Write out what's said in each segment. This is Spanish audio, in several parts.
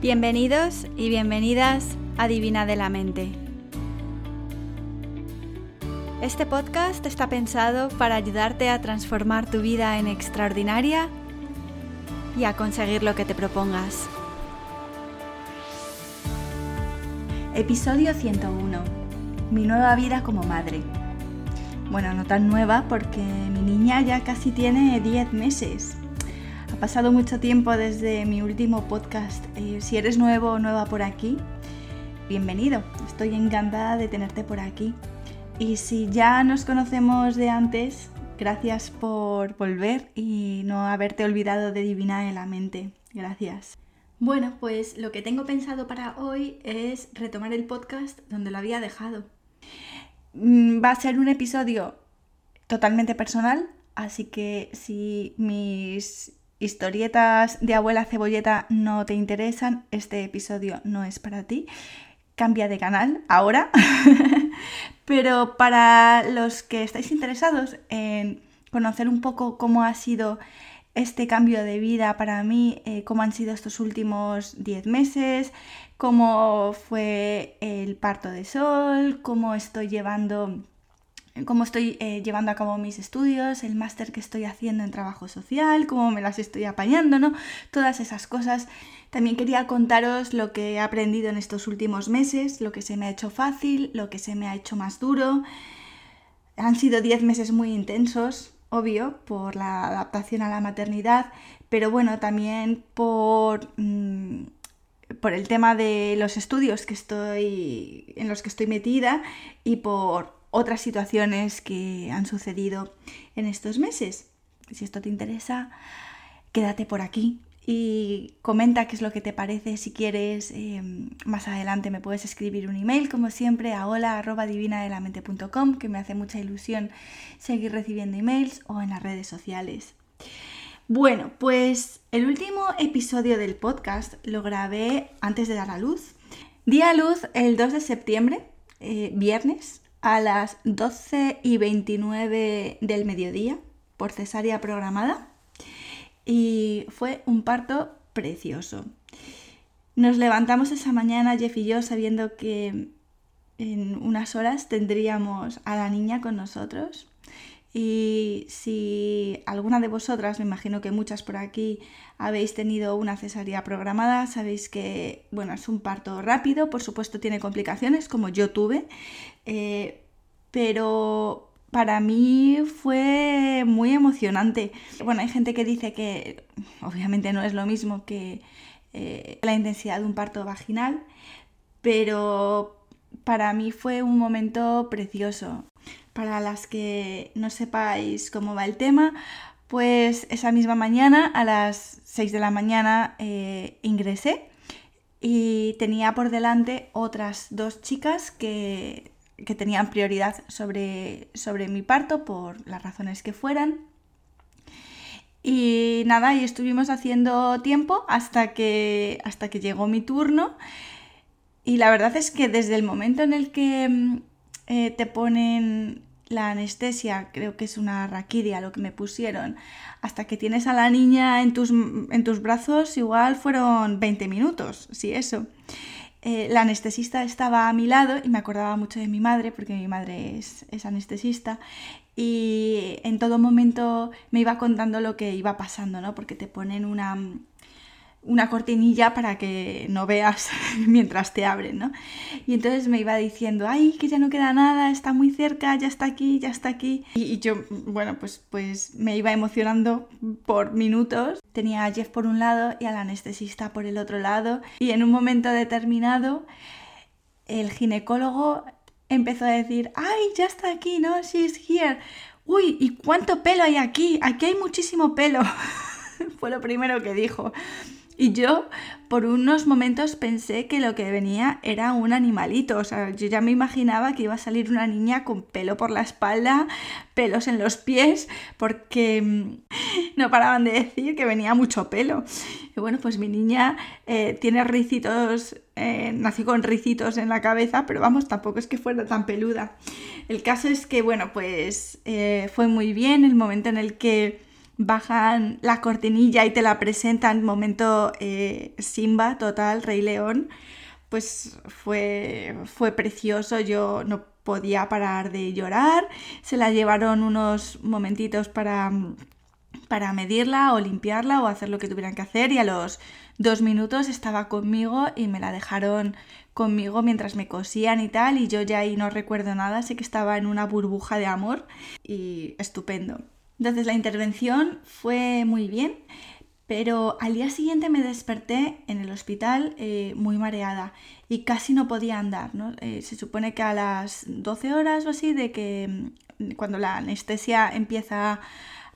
Bienvenidos y bienvenidas a Divina de la Mente. Este podcast está pensado para ayudarte a transformar tu vida en extraordinaria y a conseguir lo que te propongas. Episodio 101. Mi nueva vida como madre. Bueno, no tan nueva porque mi niña ya casi tiene 10 meses. Pasado mucho tiempo desde mi último podcast. Eh, si eres nuevo o nueva por aquí, bienvenido. Estoy encantada de tenerte por aquí. Y si ya nos conocemos de antes, gracias por volver y no haberte olvidado de Divina en la mente. Gracias. Bueno, pues lo que tengo pensado para hoy es retomar el podcast donde lo había dejado. Mm, va a ser un episodio totalmente personal, así que si mis historietas de abuela cebolleta no te interesan, este episodio no es para ti. Cambia de canal ahora. Pero para los que estáis interesados en conocer un poco cómo ha sido este cambio de vida para mí, eh, cómo han sido estos últimos 10 meses, cómo fue el parto de sol, cómo estoy llevando cómo estoy eh, llevando a cabo mis estudios, el máster que estoy haciendo en trabajo social, cómo me las estoy apañando, ¿no? Todas esas cosas. También quería contaros lo que he aprendido en estos últimos meses, lo que se me ha hecho fácil, lo que se me ha hecho más duro. Han sido 10 meses muy intensos, obvio, por la adaptación a la maternidad, pero bueno, también por, mm, por el tema de los estudios que estoy, en los que estoy metida y por otras situaciones que han sucedido en estos meses. Si esto te interesa, quédate por aquí y comenta qué es lo que te parece. Si quieres, em, más adelante me puedes escribir un email, como siempre, a hola.divinadelamente.com, que me hace mucha ilusión seguir recibiendo emails o en las redes sociales. Bueno, pues el último episodio del podcast lo grabé antes de dar a luz. Di a luz el 2 de septiembre, eh, viernes, a las 12 y 29 del mediodía por cesárea programada y fue un parto precioso. Nos levantamos esa mañana, Jeff y yo, sabiendo que en unas horas tendríamos a la niña con nosotros. Y si alguna de vosotras, me imagino que muchas por aquí, habéis tenido una cesárea programada, sabéis que, bueno, es un parto rápido, por supuesto tiene complicaciones, como yo tuve, eh, pero para mí fue muy emocionante. Bueno, hay gente que dice que obviamente no es lo mismo que eh, la intensidad de un parto vaginal, pero para mí fue un momento precioso. Para las que no sepáis cómo va el tema, pues esa misma mañana, a las 6 de la mañana, eh, ingresé y tenía por delante otras dos chicas que, que tenían prioridad sobre, sobre mi parto por las razones que fueran. Y nada, y estuvimos haciendo tiempo hasta que, hasta que llegó mi turno. Y la verdad es que desde el momento en el que eh, te ponen la anestesia, creo que es una raquidia lo que me pusieron, hasta que tienes a la niña en tus, en tus brazos, igual fueron 20 minutos, sí, eso. Eh, la anestesista estaba a mi lado y me acordaba mucho de mi madre, porque mi madre es, es anestesista, y en todo momento me iba contando lo que iba pasando, ¿no? Porque te ponen una, una cortinilla para que no veas mientras te abren, ¿no? Y entonces me iba diciendo, ay, que ya no queda nada, está muy cerca, ya está aquí, ya está aquí. Y, yo, bueno, pues, pues me iba emocionando por minutos. Tenía a Jeff por un lado y al anestesista por el otro lado. Y en un momento determinado, el ginecólogo empezó a decir, ay, ya está aquí, ¿no? She's here. Uy, ¿y cuánto pelo hay aquí? Aquí hay muchísimo pelo. Fue lo primero que dijo. Y yo por unos momentos pensé que lo que venía era un animalito, o sea, yo ya me imaginaba que iba a salir una niña con pelo por la espalda, pelos en los pies, porque mm, no paraban de decir que venía mucho pelo. Y bueno, pues mi niña eh, tiene ricitos, eh, con ricitos en la cabeza, pero vamos, tampoco es que fuera tan peluda. El caso es que, bueno, pues eh, fue muy bien el momento en el que bajan la cortinilla y te la presentan, momento eh, Simba, total, Rey León, pues fue, fue precioso, yo no podía parar de llorar, se la llevaron unos momentitos para, para medirla o limpiarla o hacer lo que tuvieran que hacer y a los dos minutos estaba conmigo y me la dejaron conmigo mientras me cosían y tal y yo ya ahí no recuerdo nada, sé que estaba en una burbuja de amor y estupendo. Entonces la intervención fue muy bien, pero al día siguiente me desperté en el hospital eh, muy mareada y casi no podía andar. Eh, se supone que a las 12 horas o así de que mm, cuando la anestesia empieza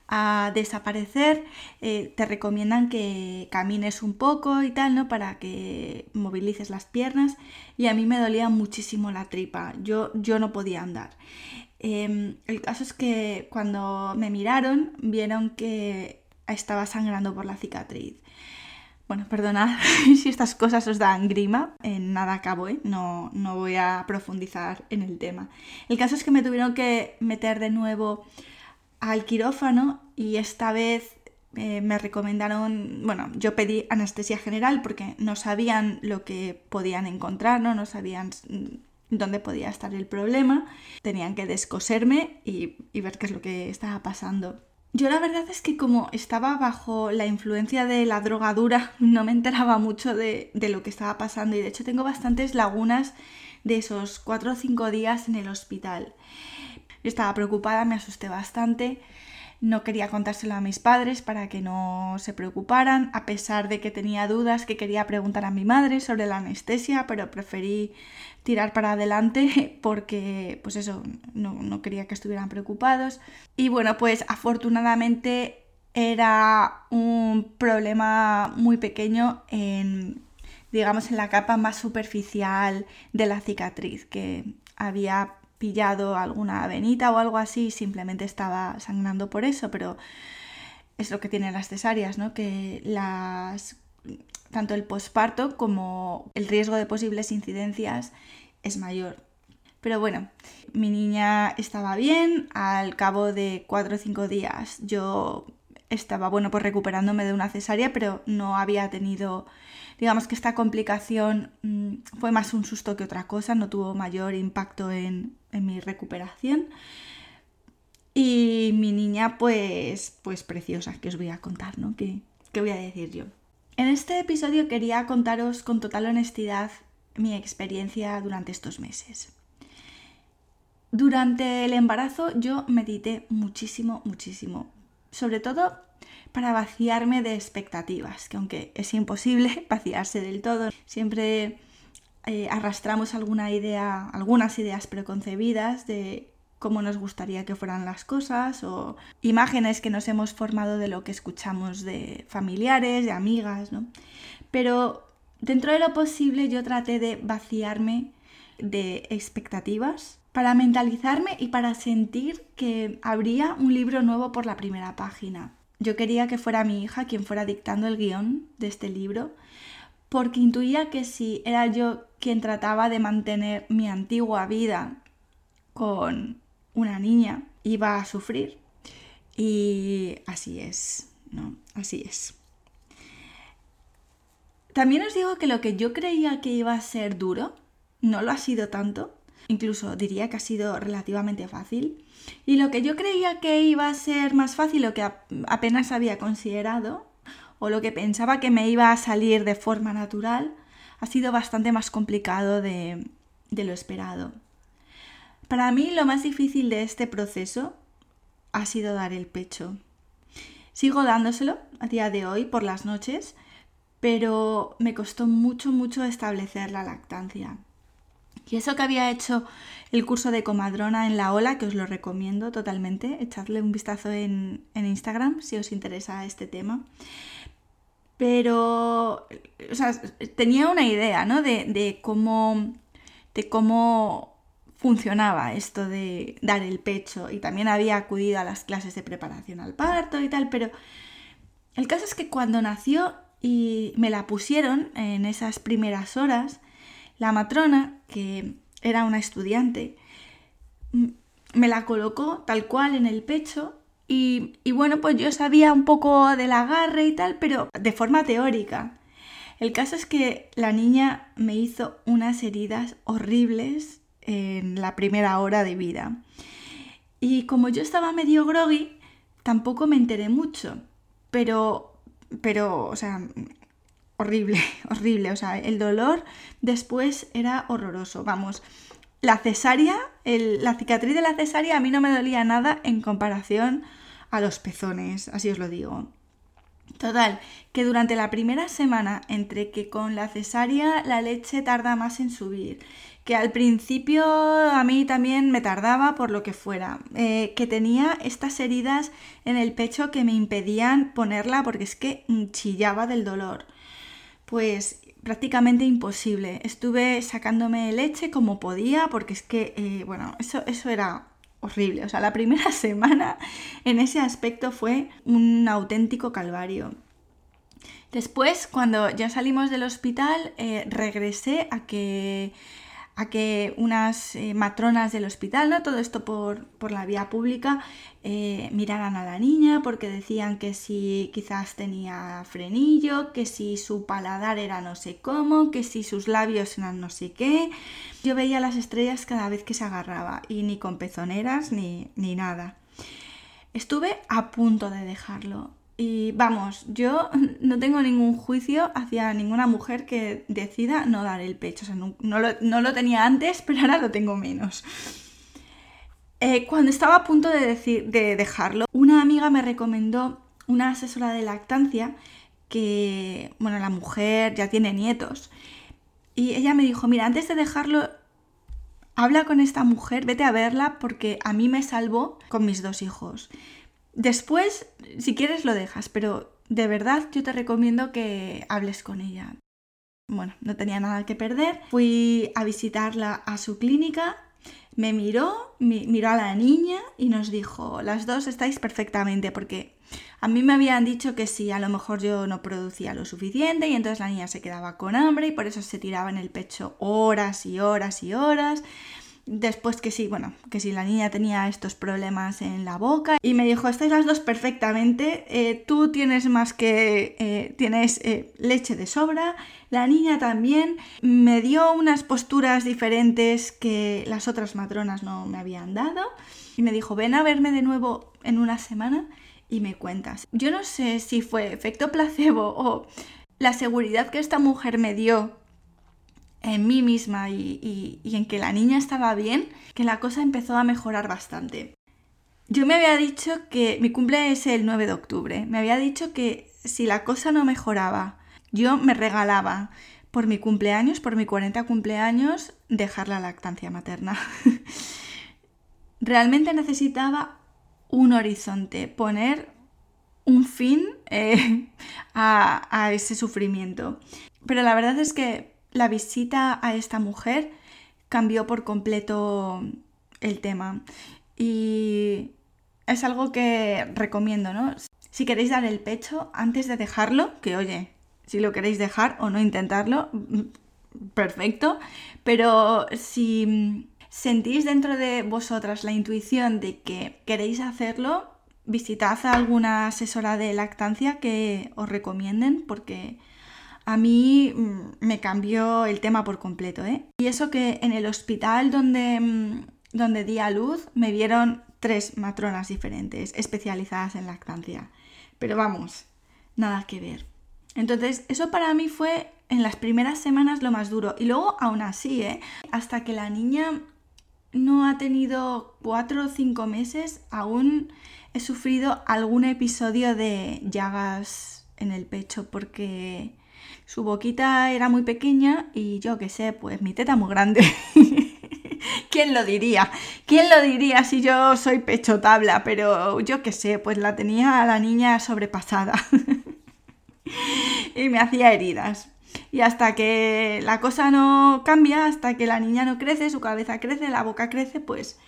a desaparecer, eh, te recomiendan que camines un poco y tal, ¿no? Para que movilices las piernas. Y a mí me dolía muchísimo la tripa. Yo, yo no podía andar. Em, el caso es que cuando me miraron vieron que estaba sangrando por la cicatriz. Bueno, perdonad si estas cosas os dan grima, en nada acabo, ¿eh? no, no voy a profundizar en el tema. El caso es que me tuvieron que meter de nuevo al quirófano y esta vez eh, me recomendaron, bueno, yo pedí anestesia general porque no sabían lo que podían encontrar, no, no sabían dónde podía estar el problema, tenían que descoserme y, ver qué es lo que estaba pasando. Yo la verdad es que como estaba bajo la influencia de la drogadura, no me enteraba mucho de, de lo que estaba pasando y de hecho tengo bastantes lagunas de esos cuatro o cinco días en el hospital. Yo estaba preocupada, me asusté bastante no quería contárselo a mis padres para que no se preocuparan, a pesar de que tenía dudas que quería preguntar a mi madre sobre la anestesia, pero preferí tirar para adelante porque, pues eso, no, quería que estuvieran preocupados. Y bueno, pues afortunadamente era un problema muy pequeño en, digamos, en la capa más superficial de la cicatriz, que había pillado alguna venita o algo así, simplemente estaba sangrando por eso, pero es lo que tienen las cesáreas, ¿no? Que las tanto el posparto como el riesgo de posibles incidencias es mayor. Pero bueno, mi niña estaba bien, al cabo de cuatro o cinco días yo estaba, bueno, pues recuperándome de una cesárea, pero no había tenido digamos que esta complicación mm, fue más un susto que otra cosa, no tuvo mayor impacto en, mi recuperación. Y mi niña, pues, pues preciosa, que os voy a contar, ¿no? ¿Qué, ¿Qué voy a decir yo? En este episodio quería contaros con total honestidad mi experiencia durante estos meses. Durante el embarazo yo medité muchísimo, muchísimo. Sobre todo para vaciarme de expectativas, que aunque es imposible vaciarse del todo, siempre eh, arrastramos alguna idea, algunas ideas preconcebidas de cómo nos gustaría que fueran las cosas o imágenes que nos hemos formado de lo que escuchamos de familiares, de amigas, ¿no? Pero dentro de lo posible yo traté de vaciarme de expectativas para mentalizarme y para sentir que habría un libro nuevo por la primera página. Yo quería que fuera mi hija quien fuera dictando el guion de este libro, porque intuía que si era yo quien trataba de mantener mi antigua vida con una niña, iba a sufrir. Y así es, ¿no? Así es. También os digo que lo que yo creía que iba a ser duro, no lo ha sido tanto. Incluso diría que ha sido relativamente fácil. Y lo que yo creía que iba a ser más fácil o que apenas había considerado, o lo que pensaba que me iba a salir de forma natural, ha sido bastante más complicado de, de lo esperado. Para mí lo más difícil de este proceso ha sido dar el pecho. Sigo dándoselo a día de hoy por las noches, pero me costó mucho, mucho establecer la lactancia. Y eso que había hecho el curso de comadrona en la ola, que os lo recomiendo totalmente, echadle un vistazo en, Instagram si os interesa este tema. Pero, o sea, tenía una idea, ¿no? De, cómo, de cómo funcionaba esto de dar el pecho y también había acudido a las clases de preparación al parto y tal, pero el caso es que cuando nació y me la pusieron en esas primeras horas, la matrona, que era una estudiante, me la colocó tal cual en el pecho Y, bueno, pues yo sabía un poco del agarre y tal, pero de forma teórica. El caso es que la niña me hizo unas heridas horribles en la primera hora de vida. Y como yo estaba medio groggy, tampoco me enteré mucho. Pero, pero, o sea, horrible, horrible. O sea, el dolor después era horroroso. Vamos, la cesárea, la cicatriz de la cesárea a mí no me dolía nada en comparación a los pezones, así os lo digo. Total, que durante la primera semana, entre que con la cesárea la leche tarda más en subir, que al principio a mí también me tardaba por lo que fuera, eh, que tenía estas heridas en el pecho que me impedían ponerla porque es que chillaba del dolor. Pues prácticamente imposible. Estuve sacándome leche como podía porque es que, eh, bueno, eso, eso era horrible. O sea, la primera semana en ese aspecto fue un auténtico calvario. Después, cuando ya salimos del hospital, eh, regresé a que a que unas eh, matronas del hospital, ¿no? todo esto por, la vía pública, eh, miraran a la niña porque decían que si quizás tenía frenillo, que si su paladar era no sé cómo, que si sus labios eran no sé qué. Yo veía las estrellas cada vez que se agarraba y ni con pezoneras ni, ni nada. Estuve a punto de dejarlo. Y vamos, yo no tengo ningún juicio hacia ninguna mujer que decida no dar el pecho. O sea, no, lo, tenía antes, pero ahora lo tengo menos. Eh, cuando estaba a punto de, decir, de dejarlo, una amiga me recomendó una asesora de lactancia que, bueno, la mujer ya tiene nietos. Y ella me dijo, mira, antes de dejarlo, habla con esta mujer, vete a verla porque a mí me salvó con mis dos hijos. Después, si quieres, lo dejas, pero de verdad yo te recomiendo que hables con ella. Bueno, no tenía nada que perder. Fui a visitarla a su clínica, me miró, miró a la niña y nos dijo, las dos estáis perfectamente, porque a mí me habían dicho que si a lo mejor yo no producía lo suficiente y entonces la niña se quedaba con hambre y por eso se tiraba en el pecho horas y horas y horas. Después que sí, bueno, que si la niña tenía estos problemas en la boca y me dijo, estáis las dos perfectamente, eh, tú tienes más que, eh, tienes eh, leche de sobra, la niña también, me dio unas posturas diferentes que las otras matronas no me habían dado y me dijo, ven a verme de nuevo en una semana y me cuentas. Yo no sé si fue efecto placebo o la seguridad que esta mujer me dio en mí misma y, en que la niña estaba bien, que la cosa empezó a mejorar bastante. Yo me había dicho que mi cumple es el 9 de octubre. Me había dicho que si la cosa no mejoraba, yo me regalaba por mi cumpleaños, por mi 40 cumpleaños, dejar la lactancia materna. Realmente necesitaba un horizonte, poner un fin eh, a ese sufrimiento. Pero la verdad es que la visita a esta mujer cambió por completo el tema. Y es algo que recomiendo, ¿no? Si queréis dar el pecho antes de dejarlo, que oye, si lo queréis dejar o no intentarlo, perfecto. Pero si sentís dentro de vosotras la intuición de que queréis hacerlo, visitad a alguna asesora de lactancia que os recomienden porque a mí mm, me cambió el tema por completo. ¿eh? Y eso que en el hospital donde, mm, donde di a luz me vieron tres matronas diferentes, especializadas en lactancia. Pero vamos, nada que ver. Entonces, eso para mí fue en las primeras semanas lo más duro. Y luego, aún así, ¿eh? hasta que la niña no ha tenido cuatro o cinco meses, aún he sufrido algún episodio de llagas en el pecho porque su boquita era muy pequeña y yo qué sé, pues mi teta muy grande. ¿Quién lo diría? ¿Quién lo diría si yo soy pecho tabla? Pero yo qué sé, pues la tenía la niña sobrepasada. y me hacía heridas. Y hasta que la cosa no cambia, hasta que la niña no crece, su cabeza crece, la boca crece, pues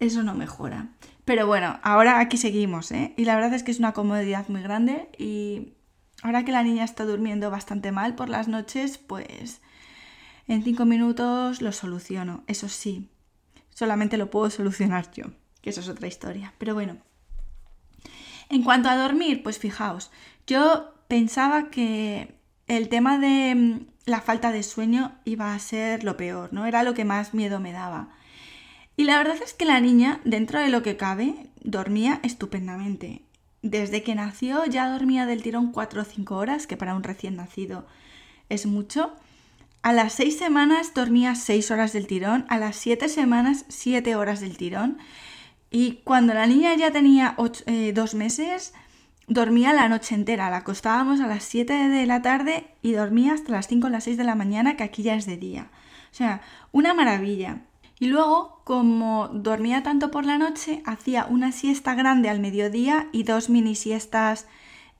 eso no mejora. Pero bueno, ahora aquí seguimos, ¿eh? Y la verdad es que es una comodidad muy grande y Ahora que la niña está durmiendo bastante mal por las noches, pues en cinco minutos lo soluciono. Eso sí, solamente lo puedo solucionar yo, que eso es otra historia. Pero bueno, En cuanto a dormir, pues fijaos, yo pensaba que el tema de mm, la falta de sueño iba a ser lo peor, ¿no? Era lo que más miedo me daba. Y la verdad es que la niña, dentro de lo que cabe, dormía estupendamente. Desde que nació ya dormía del tirón 4 o 5 horas, que para un recién nacido es mucho. A las 6 semanas dormía 6 horas del tirón, a las 7 semanas 7 horas del tirón. Y cuando la niña ya tenía 2 eh, meses, dormía la noche entera. La acostábamos a las 7 de la tarde y dormía hasta las 5 o las 6 de la mañana, que aquí ya es de día. O sea, una maravilla. Y luego, como dormía tanto por la noche, hacía una siesta grande al mediodía y dos mini siestas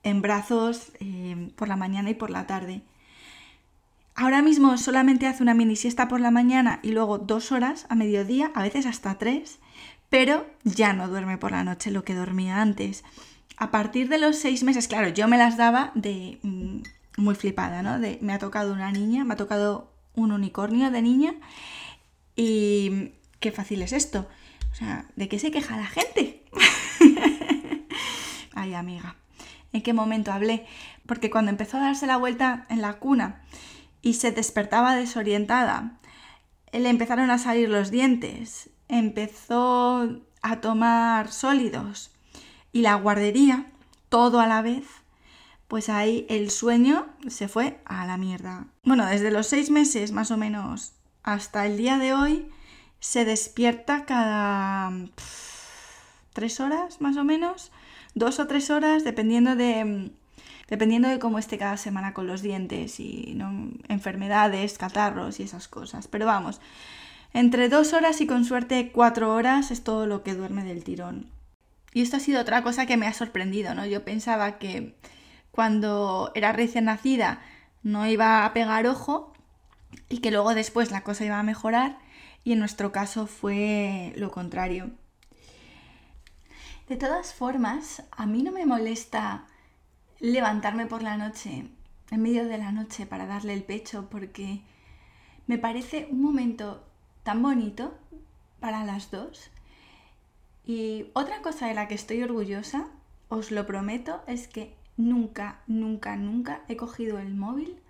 en brazos eh, por la mañana y por la tarde. Ahora mismo solamente hace una mini siesta por la mañana y luego dos horas a mediodía, a veces hasta tres, pero ya no duerme por la noche lo que dormía antes a partir de los seis meses, claro, yo me las daba de mm, muy flipada, ¿no? De me ha tocado una niña, me ha tocado un unicornio de niña y qué fácil es esto. O sea, ¿de qué se queja la gente? Ay, amiga, ¿en qué momento hablé? Porque cuando empezó a darse la vuelta en la cuna y se despertaba desorientada, le empezaron a salir los dientes, empezó a tomar sólidos, y la guardería, todo a la vez, pues ahí el sueño se fue a la mierda. Bueno, desde los seis meses más o menos hasta el día de hoy se despierta cada tres horas más o menos, dos o tres horas, dependiendo de, dependiendo de cómo esté cada semana con los dientes y enfermedades, catarros y esas cosas. Pero vamos, entre dos horas y con suerte cuatro horas es todo lo que duerme del tirón. Y esto ha sido otra cosa que me ha sorprendido, ¿no? Yo pensaba que cuando era recién nacida no iba a pegar ojo y que luego después la cosa iba a mejorar y en nuestro caso fue lo contrario. De todas formas, a mí no me molesta levantarme por la noche, en medio de la noche, para darle el pecho, porque me parece un momento tan bonito para las dos y otra cosa de la que estoy orgullosa, os lo prometo, es que nunca, nunca, nunca he cogido el móvil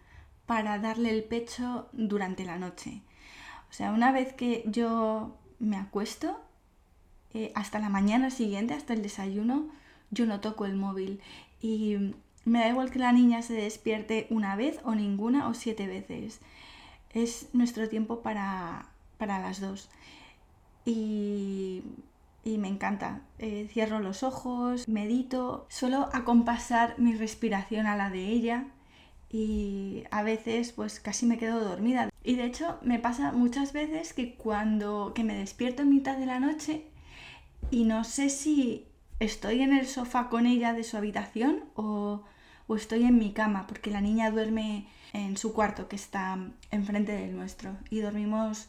para darle el pecho durante la noche. O sea, una vez que yo me acuesto, eh, hasta la mañana siguiente, hasta el desayuno, yo no toco el móvil. Y me da igual que la niña se despierte una vez o ninguna o siete veces. Es nuestro tiempo para, para las dos. Y y me encanta. Eh, cierro los ojos, medito, suelo acompasar mi respiración a la de ella y a veces pues casi me quedo dormida. Y de hecho me pasa muchas veces que cuando que me despierto en mitad de la noche y no sé si estoy en el sofá con ella de su habitación o, o estoy en mi cama porque la niña duerme en su cuarto que está enfrente del nuestro y dormimos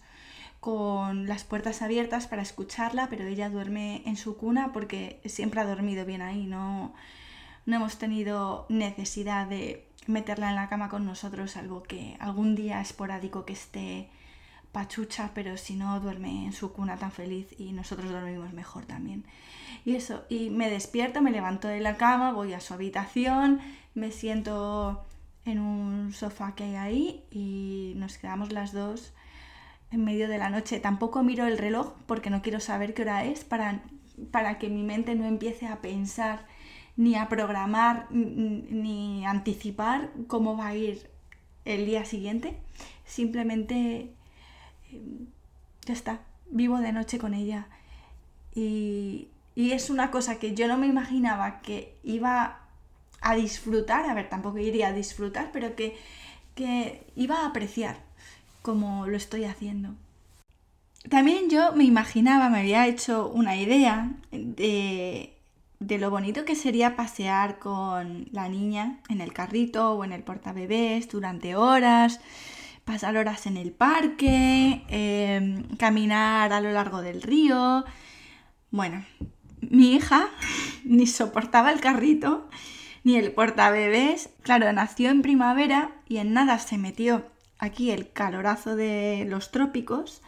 con las puertas abiertas para escucharla, pero ella duerme en su cuna porque siempre ha dormido bien ahí, no, no hemos tenido necesidad de meterla en la cama con nosotros, salvo que algún día esporádico que esté pachucha, pero si no duerme en su cuna tan feliz y nosotros dormimos mejor también. Y eso, y me despierto, me levanto de la cama, voy a su habitación, me siento en un sofá que hay ahí y nos quedamos las dos en medio de la noche. Tampoco miro el reloj porque no quiero saber qué hora es para, para que mi mente no empiece a pensar ni a programar ni anticipar cómo va a ir el día siguiente. Simplemente em, ya está, vivo de noche con ella. Y, y es una cosa que yo no me imaginaba que iba a disfrutar, a ver, tampoco iría a disfrutar, pero que, que iba a apreciar como lo estoy haciendo. También yo me imaginaba, me había hecho una idea de, de lo bonito que sería pasear con la niña en el carrito o en el portabebés durante horas, pasar horas en el parque, em, caminar a lo largo del río. Bueno, mi hija ni soportaba el carrito ni el portabebés. Claro, nació en primavera y en nada se metió. Aquí el calorazo de los trópicos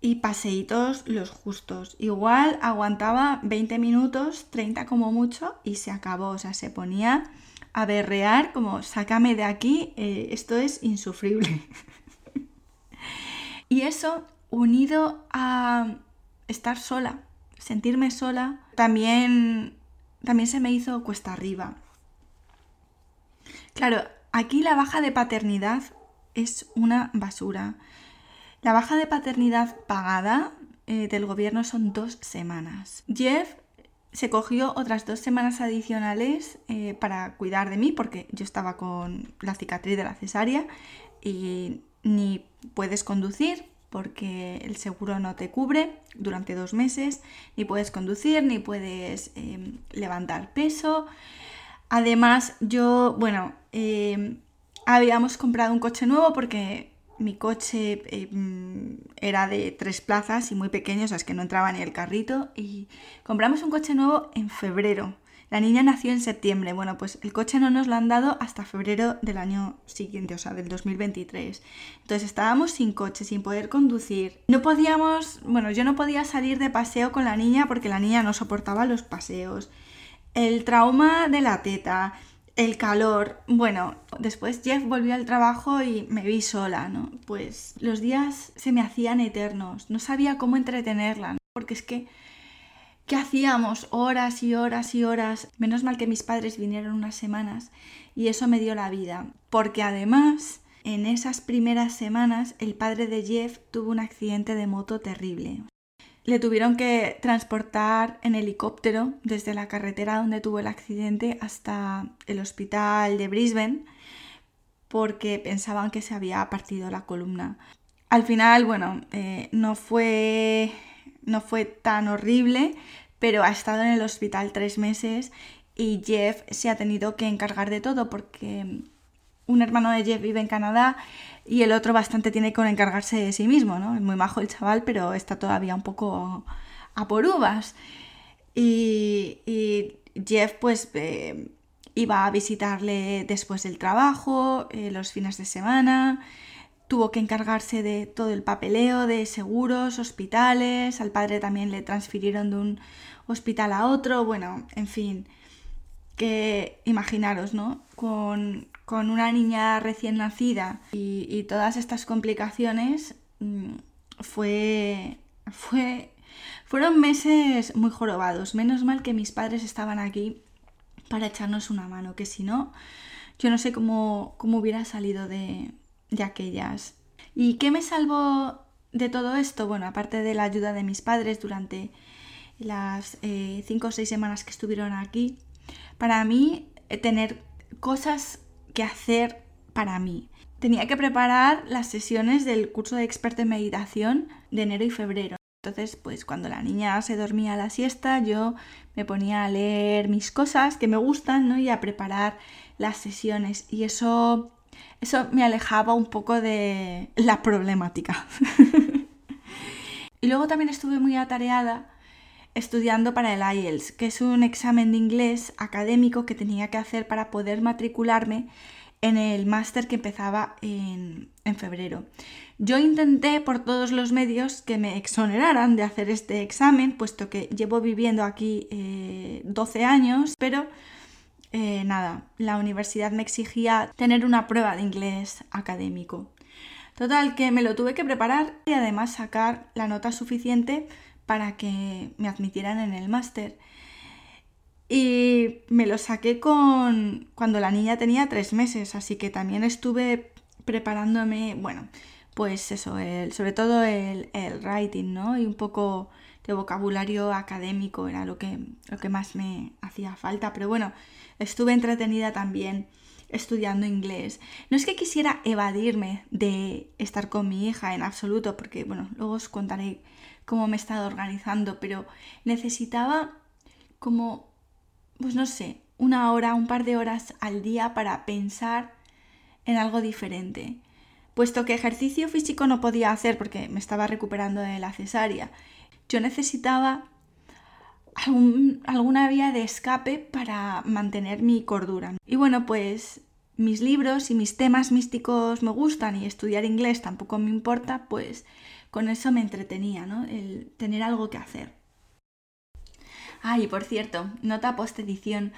y paseitos los justos. Igual aguantaba 20 minutos, 30 como mucho, y se acabó. O sea, se ponía a berrear como, sácame de aquí, eh, esto es insufrible. y eso, unido a estar sola, sentirme sola, también, también se me hizo cuesta arriba. Claro, aquí la baja de paternidad es una basura. La baja de paternidad pagada eh, del gobierno son dos semanas. Jeff se cogió otras dos semanas adicionales eh, para cuidar de mí porque yo estaba con la cicatriz de la cesárea y ni puedes conducir porque el seguro no te cubre durante dos meses, ni puedes conducir, ni puedes em, levantar peso. Además, yo, bueno, em, habíamos comprado un coche nuevo porque mi coche em, era de tres plazas y muy pequeño, o sea, es que no entraba ni el carrito. Y compramos un coche nuevo en febrero. La niña nació en septiembre. Bueno, pues el coche no nos lo han dado hasta febrero del año siguiente, o sea, del 2023. Entonces estábamos sin coche, sin poder conducir. No podíamos, bueno, yo no podía salir de paseo con la niña porque la niña no soportaba los paseos. El trauma de la teta, el calor. Bueno, después Jeff volvió al trabajo y me vi sola, ¿no? Pues los días se me hacían eternos, no sabía cómo entretenerla, porque es que, ¿qué hacíamos? Horas y horas y horas. Menos mal que mis padres vinieron unas semanas y eso me dio la vida, porque además... En esas primeras semanas el padre de Jeff tuvo un accidente de moto terrible. Le tuvieron que transportar en helicóptero desde la carretera donde tuvo el accidente hasta el hospital de Brisbane porque pensaban que se había partido la columna. Al final, bueno, eh, no, fue, no fue tan horrible, pero ha estado en el hospital tres meses y Jeff se ha tenido que encargar de todo porque un hermano de Jeff vive en Canadá y el otro bastante tiene que encargarse de sí mismo, ¿no? Es muy majo el chaval, pero está todavía un poco a por uvas. Y, Jeff pues eh, iba a visitarle después del trabajo, eh, los fines de semana, tuvo que encargarse de todo el papeleo de seguros, hospitales, al padre también le transfirieron de un hospital a otro, bueno, en fin, que imaginaros, ¿no? Con, con una niña recién nacida y, todas estas complicaciones, mm, fue, fue, fueron meses muy jorobados. Menos mal que mis padres estaban aquí para echarnos una mano, que si no, yo no sé cómo, cómo hubiera salido de, de aquellas. ¿Y qué me salvó de todo esto? Bueno, aparte de la ayuda de mis padres durante las eh, cinco o seis semanas que estuvieron aquí, para mí eh, tener cosas hacer para mí. Tenía que preparar las sesiones del curso de experto en meditación de enero y febrero. Entonces, pues cuando la niña se dormía a la siesta, yo me ponía a leer mis cosas que me gustan, ¿no? Y a preparar las sesiones. Y eso, eso me alejaba un poco de la problemática. y luego también estuve muy atareada estudiando para el IELTS, que es un examen de inglés académico que tenía que hacer para poder matricularme en el máster que empezaba en, febrero. Yo intenté por todos los medios que me exoneraran de hacer este examen, puesto que llevo viviendo aquí 12 eh, años, pero eh, nada, la universidad me exigía tener una prueba de inglés académico. Total, que me lo tuve que preparar y además sacar la nota suficiente para que me admitieran en el máster. Y me lo saqué con cuando la niña tenía tres meses, así que también estuve preparándome, bueno, pues eso, el, sobre todo el, el, writing, ¿no? Y un poco de vocabulario académico era lo que, lo que más me hacía falta. Pero bueno, estuve entretenida también estudiando inglés. No es que quisiera evadirme de estar con mi hija en absoluto, porque bueno, luego os contaré cómo me he estado organizando, pero necesitaba como, pues no sé, una hora, un par de horas al día para pensar en algo diferente. Puesto que ejercicio físico no podía hacer porque me estaba recuperando de la cesárea, yo necesitaba alguna vía de escape para mantener mi cordura. Y bueno, pues mis libros y mis temas místicos me gustan y estudiar inglés tampoco me importa, pues con eso me entretenía, ¿no? El tener algo que hacer. Ay, por cierto, nota post edición.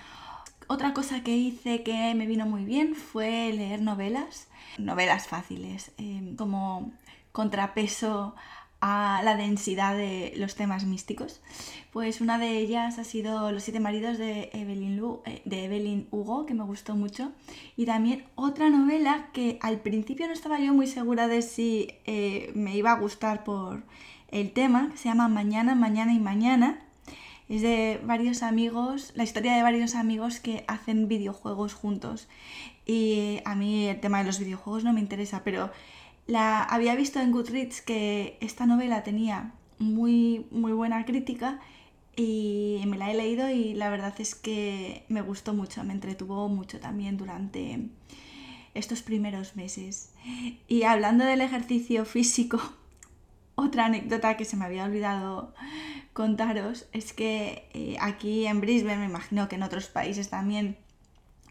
Otra cosa que hice que me vino muy bien fue leer novelas, novelas fáciles, em, como contrapeso a la densidad de los temas místicos. Pues una de ellas ha sido Los siete maridos de Evelyn, eh, de Evelyn Hugo, que me gustó mucho. Y también otra novela que al principio no estaba yo muy segura de si eh, me iba a gustar por el tema, que se llama Mañana, Mañana y Mañana. Es de varios amigos, la historia de varios amigos que hacen videojuegos juntos. Y a mí el tema de los videojuegos no me interesa, pero la había visto en Goodreads que esta novela tenía muy, muy buena crítica y me la he leído y la verdad es que me gustó mucho, me entretuvo mucho también durante estos primeros meses. Y hablando del ejercicio físico, otra anécdota que se me había olvidado contaros es que eh, aquí en Brisbane, me imagino que en otros países también,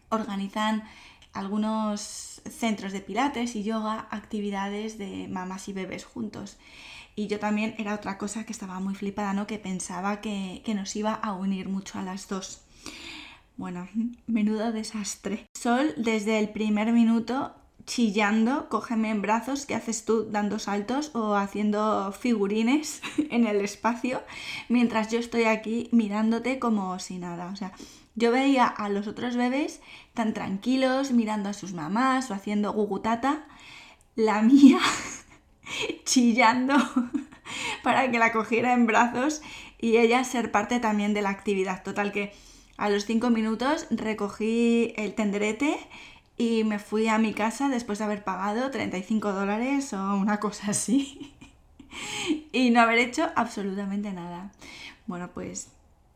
organizan algunos centros de pilates y yoga, actividades de mamás y bebés juntos. Y yo también era otra cosa que estaba muy flipada, ¿no? Que pensaba que, que nos iba a unir mucho a las dos. Bueno, menudo desastre. Sol desde el primer minuto chillando, cógeme en brazos, ¿qué haces tú dando saltos o haciendo figurines en el espacio? Mientras yo estoy aquí mirándote como si nada. O sea, yo veía a los otros bebés tan tranquilos, mirando a sus mamás o haciendo gugutata. La mía chillando para que la cogiera en brazos y ella ser parte también de la actividad. Total que a los cinco minutos recogí el tenderete y me fui a mi casa después de haber pagado 35 dólares o una cosa así y no haber hecho absolutamente nada. Bueno, pues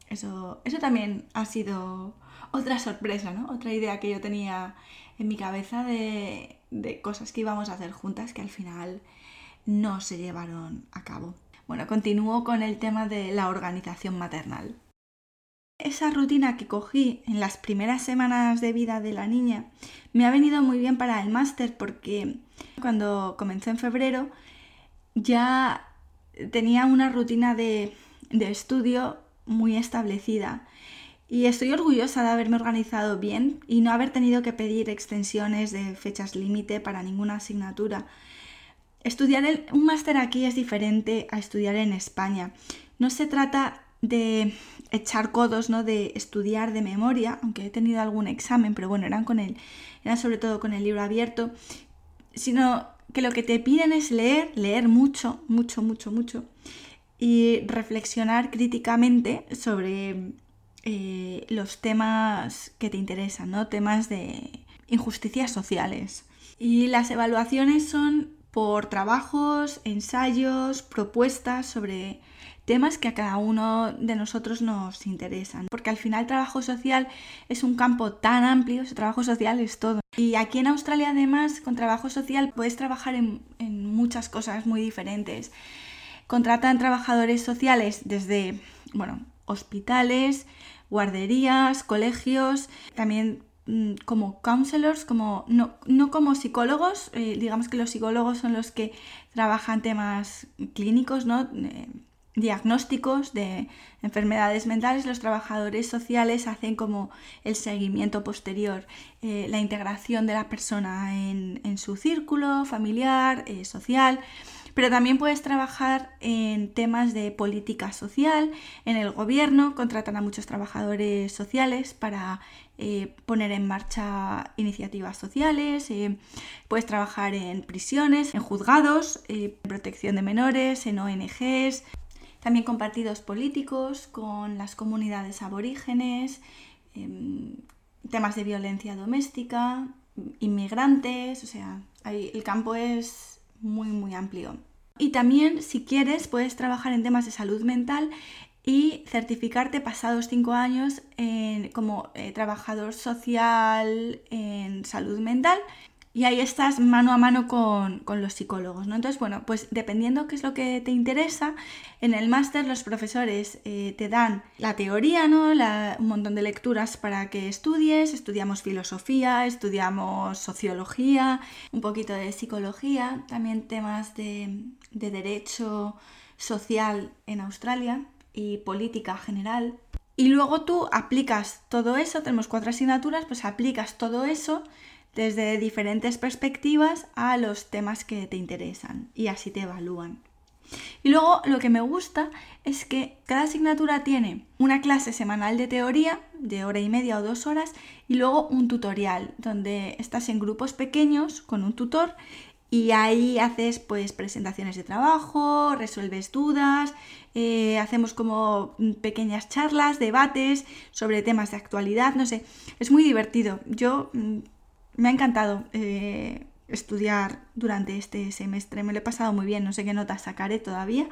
eso, eso también ha sido otra sorpresa, ¿no? Otra idea que yo tenía en mi cabeza de, de cosas que íbamos a hacer juntas que al final no se llevaron a cabo. Bueno, continúo con el tema de la organización maternal. Esa rutina que cogí en las primeras semanas de vida de la niña me ha venido muy bien para el máster porque cuando comenzó en febrero ya tenía una rutina de, de estudio muy establecida. Y estoy orgullosa de haberme organizado bien y no haber tenido que pedir extensiones de fechas límite para ninguna asignatura. Estudiar un máster aquí es diferente a estudiar en España. No se trata de echar codos, ¿no? De estudiar de memoria, aunque he tenido algún examen, pero bueno, eran con el, eran sobre todo con el libro abierto, sino que lo que te piden es leer, leer mucho, mucho, mucho, mucho, y reflexionar críticamente sobre eh, los temas que te interesan, ¿no? Temas de injusticias sociales. Y las evaluaciones son por trabajos, ensayos, propuestas sobre temas que a cada uno de nosotros nos interesan. Porque al final trabajo social es un campo tan amplio, trabajo social es todo. Y aquí en Australia además con trabajo social puedes trabajar en muchas cosas muy diferentes. Contratan trabajadores sociales desde, bueno, hospitales, guarderías, colegios, también mm, como counselors, como, no, no como psicólogos, eh, digamos que los psicólogos son los que trabajan temas clínicos, ¿no? Eh, diagnósticos de enfermedades mentales, los trabajadores sociales hacen como el seguimiento posterior, eh, la integración de la persona en, en su círculo familiar, social. Pero también puedes trabajar en temas de política social, en el gobierno, contratan a muchos trabajadores sociales para eh, poner en marcha iniciativas sociales, eh, puedes trabajar en prisiones, en juzgados, eh, en protección de menores, en ONGs, también con partidos políticos, con las comunidades aborígenes, em, temas de violencia doméstica, inmigrantes, o sea, el campo es muy, muy amplio. Y también, si quieres, puedes trabajar en temas de salud mental y certificarte pasados cinco años como eh, trabajador social en salud mental y ahí estás mano a mano con, los psicólogos, ¿no? Entonces, bueno, pues dependiendo qué es lo que te interesa, en el máster los profesores eh, te dan la teoría, ¿no? un montón de lecturas para que estudies, estudiamos filosofía, estudiamos sociología, un poquito de psicología, también temas de de derecho social en Australia y política general. Y luego tú aplicas todo eso, tenemos cuatro asignaturas, pues aplicas todo eso desde diferentes perspectivas a los temas que te interesan y así te evalúan. Y luego lo que me gusta es que cada asignatura tiene una clase semanal de teoría de hora y media o dos horas y luego un tutorial donde estás en grupos pequeños con un tutor y ahí haces pues presentaciones de trabajo, resuelves dudas, eh, hacemos como pequeñas charlas, debates sobre temas de actualidad, no sé, es muy divertido. Yo mm, me ha encantado. Eh, estudiar durante este semestre. Me lo he pasado muy bien, no sé qué notas sacaré todavía,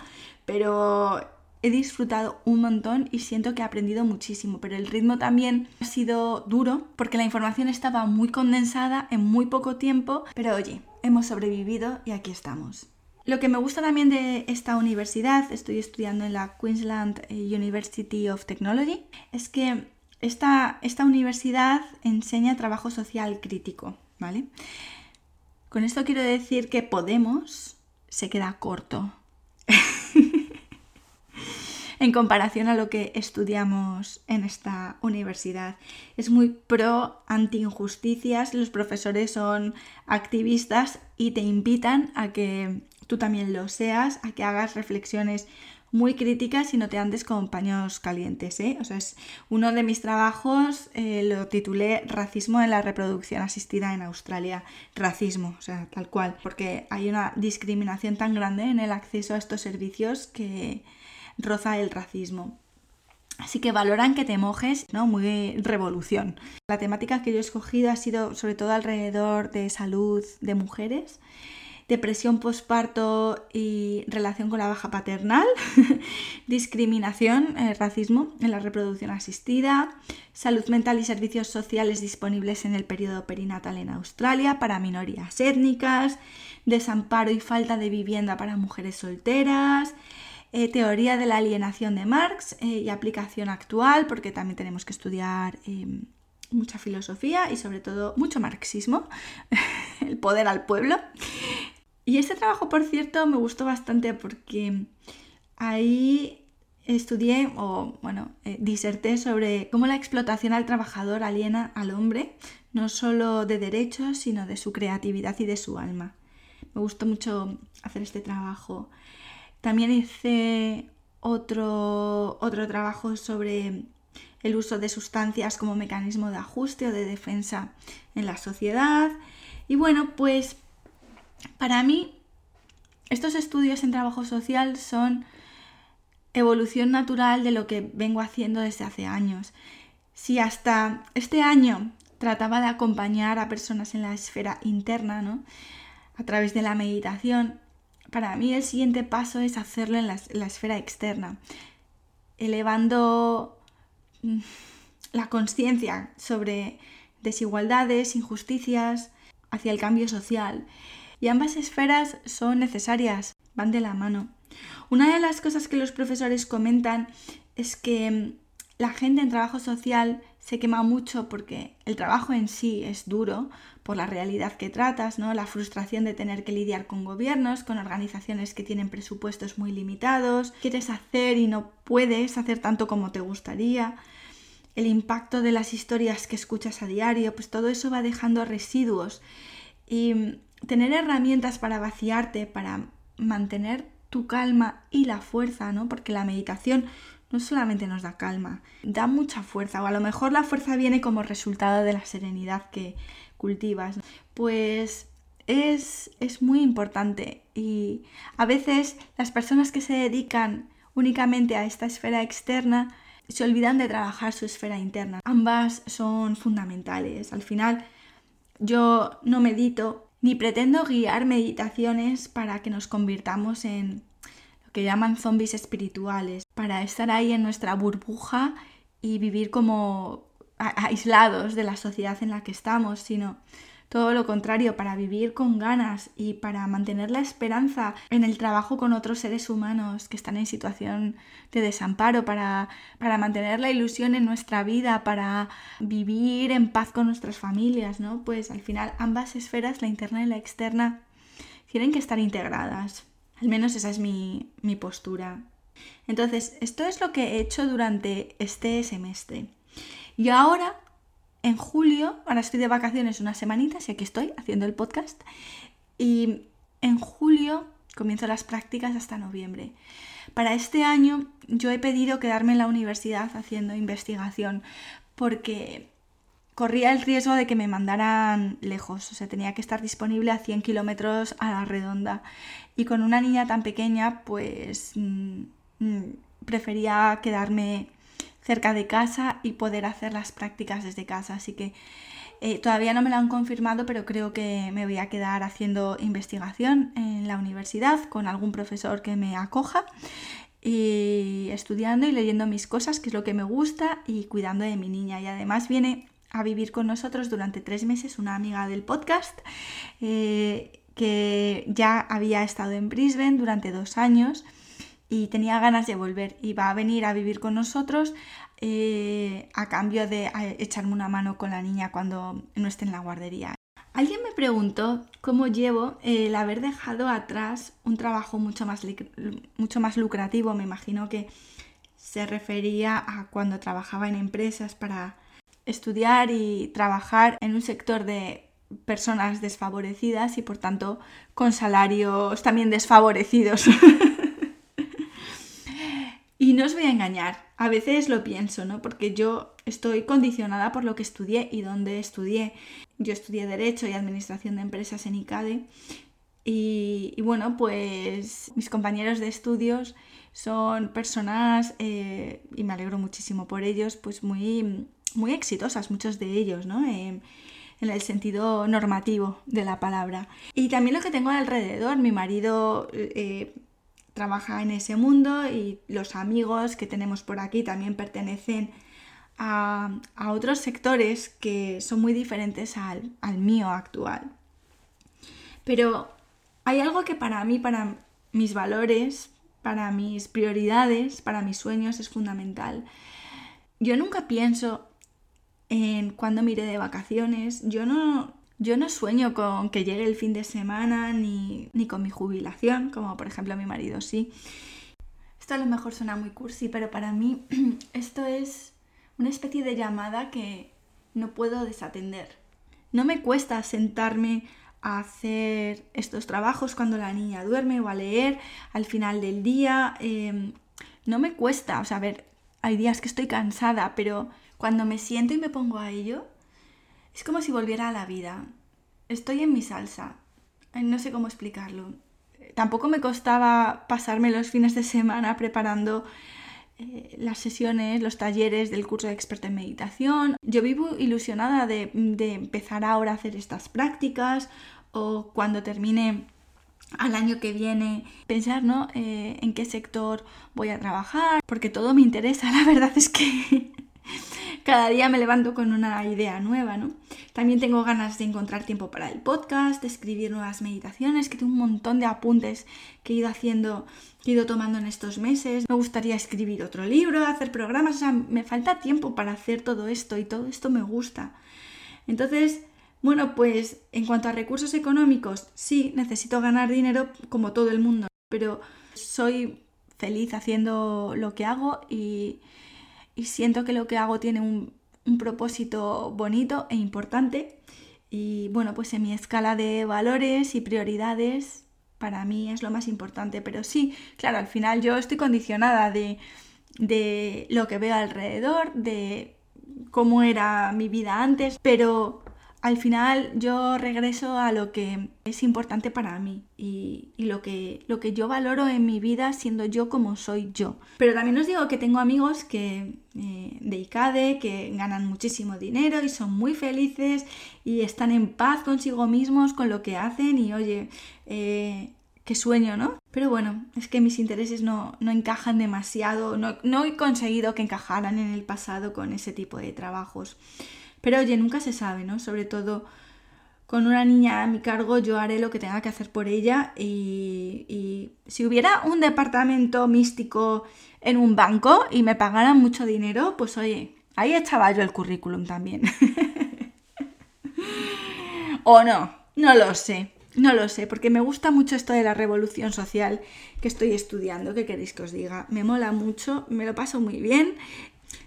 pero he disfrutado un montón y siento que he aprendido muchísimo, pero el ritmo también ha sido duro porque la información estaba muy condensada en muy poco tiempo, pero oye, hemos sobrevivido y aquí estamos. Lo que me gusta también de esta universidad, estoy estudiando en la Queensland University of Technology, es que esta, esta universidad enseña trabajo social crítico, ¿vale? Con esto quiero decir que Podemos se queda corto en comparación a lo que estudiamos en esta universidad. Es muy pro anti-injusticias, los profesores son activistas y te invitan a que tú también lo seas, a que hagas reflexiones muy críticas y no te andes con paños calientes. ¿eh? O sea, es uno de mis trabajos, eh, lo titulé Racismo en la reproducción asistida en Australia. Racismo, o sea, tal cual, porque hay una discriminación tan grande en el acceso a estos servicios que roza el racismo. Así que valoran que te mojes, ¿no? Muy revolución. La temática que yo he escogido ha sido sobre todo alrededor de salud de mujeres depresión postparto y relación con la baja paternal, discriminación, eh, racismo en la reproducción asistida, salud mental y servicios sociales disponibles en el periodo perinatal en Australia para minorías étnicas, desamparo y falta de vivienda para mujeres solteras, eh, teoría de la alienación de Marx eh, y aplicación actual, porque también tenemos que estudiar em, mucha filosofía y sobre todo mucho marxismo, el poder al pueblo. Y este trabajo, por cierto, me gustó bastante porque ahí estudié o, bueno, eh, diserté sobre cómo la explotación al trabajador aliena al hombre, no solo de derechos, sino de su creatividad y de su alma. Me gustó mucho hacer este trabajo. También hice otro, otro trabajo sobre el uso de sustancias como mecanismo de ajuste o de defensa en la sociedad. Y bueno, pues para mí, estos estudios en trabajo social son evolución natural de lo que vengo haciendo desde hace años. Si hasta este año trataba de acompañar a personas en la esfera interna, ¿no? A través de la meditación, para mí el siguiente paso es hacerlo en la, esfera externa, elevando mm, la conciencia sobre desigualdades, injusticias, hacia el cambio social y ambas esferas son necesarias, van de la mano. Una de las cosas que los profesores comentan es que mm, la gente en trabajo social se quema mucho porque el trabajo en sí es duro por la realidad que tratas, ¿no? La frustración de tener que lidiar con gobiernos, con organizaciones que tienen presupuestos muy limitados, quieres hacer y no puedes hacer tanto como te gustaría, el impacto de las historias que escuchas a diario, pues todo eso va dejando residuos y tener herramientas para vaciarte, para mantener tu calma y la fuerza, ¿no? Porque la meditación no solamente nos da calma, da mucha fuerza, o a lo mejor la fuerza viene como resultado de la serenidad que cultivas. Pues es, es muy importante y a veces las personas que se dedican únicamente a esta esfera externa se olvidan de trabajar su esfera interna. Ambas son fundamentales. Al final yo no medito ni pretendo guiar meditaciones para que nos convirtamos en lo que llaman zombies espirituales, para estar ahí en nuestra burbuja y vivir como aislados de la sociedad en la que estamos, sino todo lo contrario, para vivir con ganas y para mantener la esperanza en el trabajo con otros seres humanos que están en situación de desamparo, para, para mantener la ilusión en nuestra vida, para vivir en paz con nuestras familias, ¿no? Pues al final ambas esferas, la interna y la externa, tienen que estar integradas. Al menos esa es mi, mi postura. Entonces, esto es lo que he hecho durante este semestre. Y ahora, en julio, ahora estoy de vacaciones unas semanitas y aquí estoy haciendo el podcast. Y en julio comienzo las prácticas hasta noviembre. Para este año yo he pedido quedarme en la universidad haciendo investigación porque corría el riesgo de que me mandaran lejos, o sea, tenía que estar disponible a 100 kilómetros a la redonda. Y con una niña tan pequeña, pues mm, prefería quedarme cerca de casa y poder hacer las prácticas desde casa. Así que eh, todavía no me lo han confirmado, pero creo que me voy a quedar haciendo investigación en la universidad con algún profesor que me acoja y estudiando y leyendo mis cosas, que es lo que me gusta, y cuidando de mi niña. Y además viene a vivir con nosotros durante tres meses una amiga del podcast eh, que ya había estado en Brisbane durante dos años y tenía ganas de volver y va a venir a vivir con nosotros eh, a cambio de echarme una mano con la niña cuando no esté en la guardería. Alguien me preguntó cómo llevo el haber dejado atrás un trabajo mucho más, mucho más lucrativo. Me imagino que se refería a cuando trabajaba en empresas para estudiar y trabajar en un sector de personas desfavorecidas y por tanto con salarios también desfavorecidos. y no os voy a engañar, a veces lo pienso, ¿no? Porque yo estoy condicionada por lo que estudié y dónde estudié. Yo estudié Derecho y Administración de Empresas en ICADE y, bueno, pues mis compañeros de estudios son personas, eh, y me alegro muchísimo por ellos, pues muy muy exitosas, muchos de ellos, ¿no? en el sentido normativo de la palabra. Y también lo que tengo alrededor, mi marido eh, trabaja en ese mundo y los amigos que tenemos por aquí también pertenecen a, otros sectores que son muy diferentes al, al mío actual. Pero hay algo que para mí, para mis valores, para mis prioridades, para mis sueños es fundamental. Yo nunca pienso en cuando mire de vacaciones. Yo no, yo no sueño con que llegue el fin de semana ni, ni con mi jubilación, como por ejemplo mi marido sí. Esto a lo mejor suena muy cursi, pero para mí esto es una especie de llamada que no puedo desatender. No me cuesta sentarme a hacer estos trabajos cuando la niña duerme o a leer al final del día. Em, no me cuesta, o sea, a ver, hay días que estoy cansada, pero cuando me siento y me pongo a ello, es como si volviera a la vida. Estoy en mi salsa. No sé cómo explicarlo. Tampoco me costaba pasarme los fines de semana preparando eh, las sesiones, los talleres del curso de experto en meditación. Yo vivo ilusionada de, empezar ahora a hacer estas prácticas o cuando termine al año que viene pensar. Eh, en qué sector voy a trabajar, porque todo me interesa, la verdad es que cada día me levanto con una idea nueva, ¿no? También tengo ganas de encontrar tiempo para el podcast, de escribir nuevas meditaciones, que tengo un montón de apuntes que he ido haciendo, que he ido tomando en estos meses. Me gustaría escribir otro libro, hacer programas, o sea, me falta tiempo para hacer todo esto y todo esto me gusta. Entonces, bueno, pues en cuanto a recursos económicos, sí, necesito ganar dinero como todo el mundo, pero soy feliz haciendo lo que hago y y siento que lo que hago tiene un, propósito bonito e importante. Y bueno, pues en mi escala de valores y prioridades, para mí es lo más importante. Pero sí, claro, al final yo estoy condicionada de, de lo que veo alrededor, de cómo era mi vida antes, pero al final yo regreso a lo que es importante para mí y, lo, que, yo valoro en mi vida siendo yo como soy yo. Pero también os digo que tengo amigos que eh, de ICADE que ganan muchísimo dinero y son muy felices y están en paz consigo mismos con lo que hacen y oye, eh, qué sueño, ¿no? Pero bueno, es que mis intereses no, encajan demasiado, no, no he conseguido que encajaran en el pasado con ese tipo de trabajos. Pero oye, nunca se sabe, ¿no? Sobre todo con una niña a mi cargo, yo haré lo que tenga que hacer por ella y, si hubiera un departamento místico en un banco y me pagaran mucho dinero, pues oye, ahí echaba yo el currículum también. o no, no lo sé. No lo sé, porque me gusta mucho esto de la revolución social que estoy estudiando. ¿Qué queréis que os diga? Me mola mucho, me lo paso muy bien.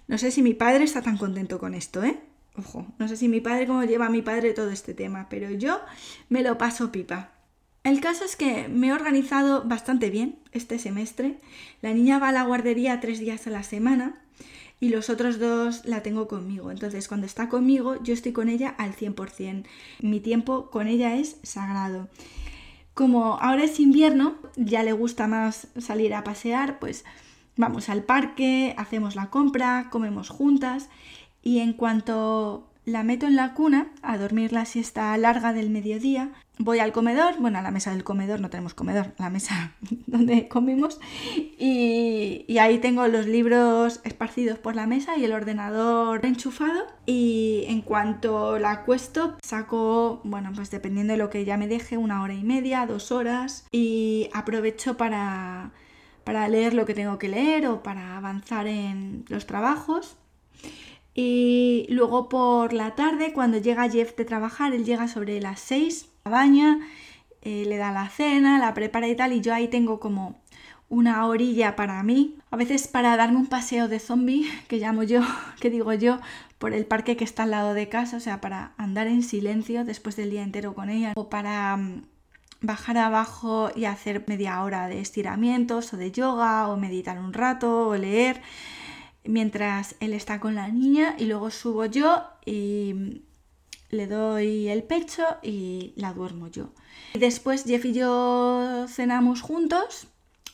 No sé si mi padre está tan contento con esto, ¿eh? Ojo, no sé si mi padre, cómo lleva a mi padre todo este tema, pero yo me lo paso pipa. El caso es que me he organizado bastante bien este semestre. La niña va a la guardería tres días a la semana y los otros dos la tengo conmigo. Entonces, cuando está conmigo, yo estoy con ella al 100%. Mi tiempo con ella es sagrado. Como ahora es invierno, ya le gusta más salir a pasear, pues vamos al parque, hacemos la compra, comemos juntas y en cuanto la meto en la cuna a dormir la siesta larga del mediodía. Voy al comedor, bueno, a la mesa del comedor, no tenemos comedor, la mesa donde comemos, y, ahí tengo los libros esparcidos por la mesa y el ordenador enchufado. Y en cuanto la acuesto, saco, bueno, pues dependiendo de lo que ella me deje, una hora y media, dos horas, y aprovecho para, para leer lo que tengo que leer o para avanzar en los trabajos. Y luego por la tarde, cuando llega Jeff de trabajar, él llega sobre las 6, la baña, eh, le da la cena, la prepara y tal, y yo ahí tengo como una orilla para mí, a veces para darme un paseo de zombie, que llamo yo, que digo yo, por el parque que está al lado de casa, o sea, para andar en silencio después del día entero con ella, o para mm, bajar abajo y hacer media hora de estiramientos o de yoga, o meditar un rato, o leer mientras él está con la niña y luego subo yo y le doy el pecho y la duermo yo. Después Jeff y yo cenamos juntos,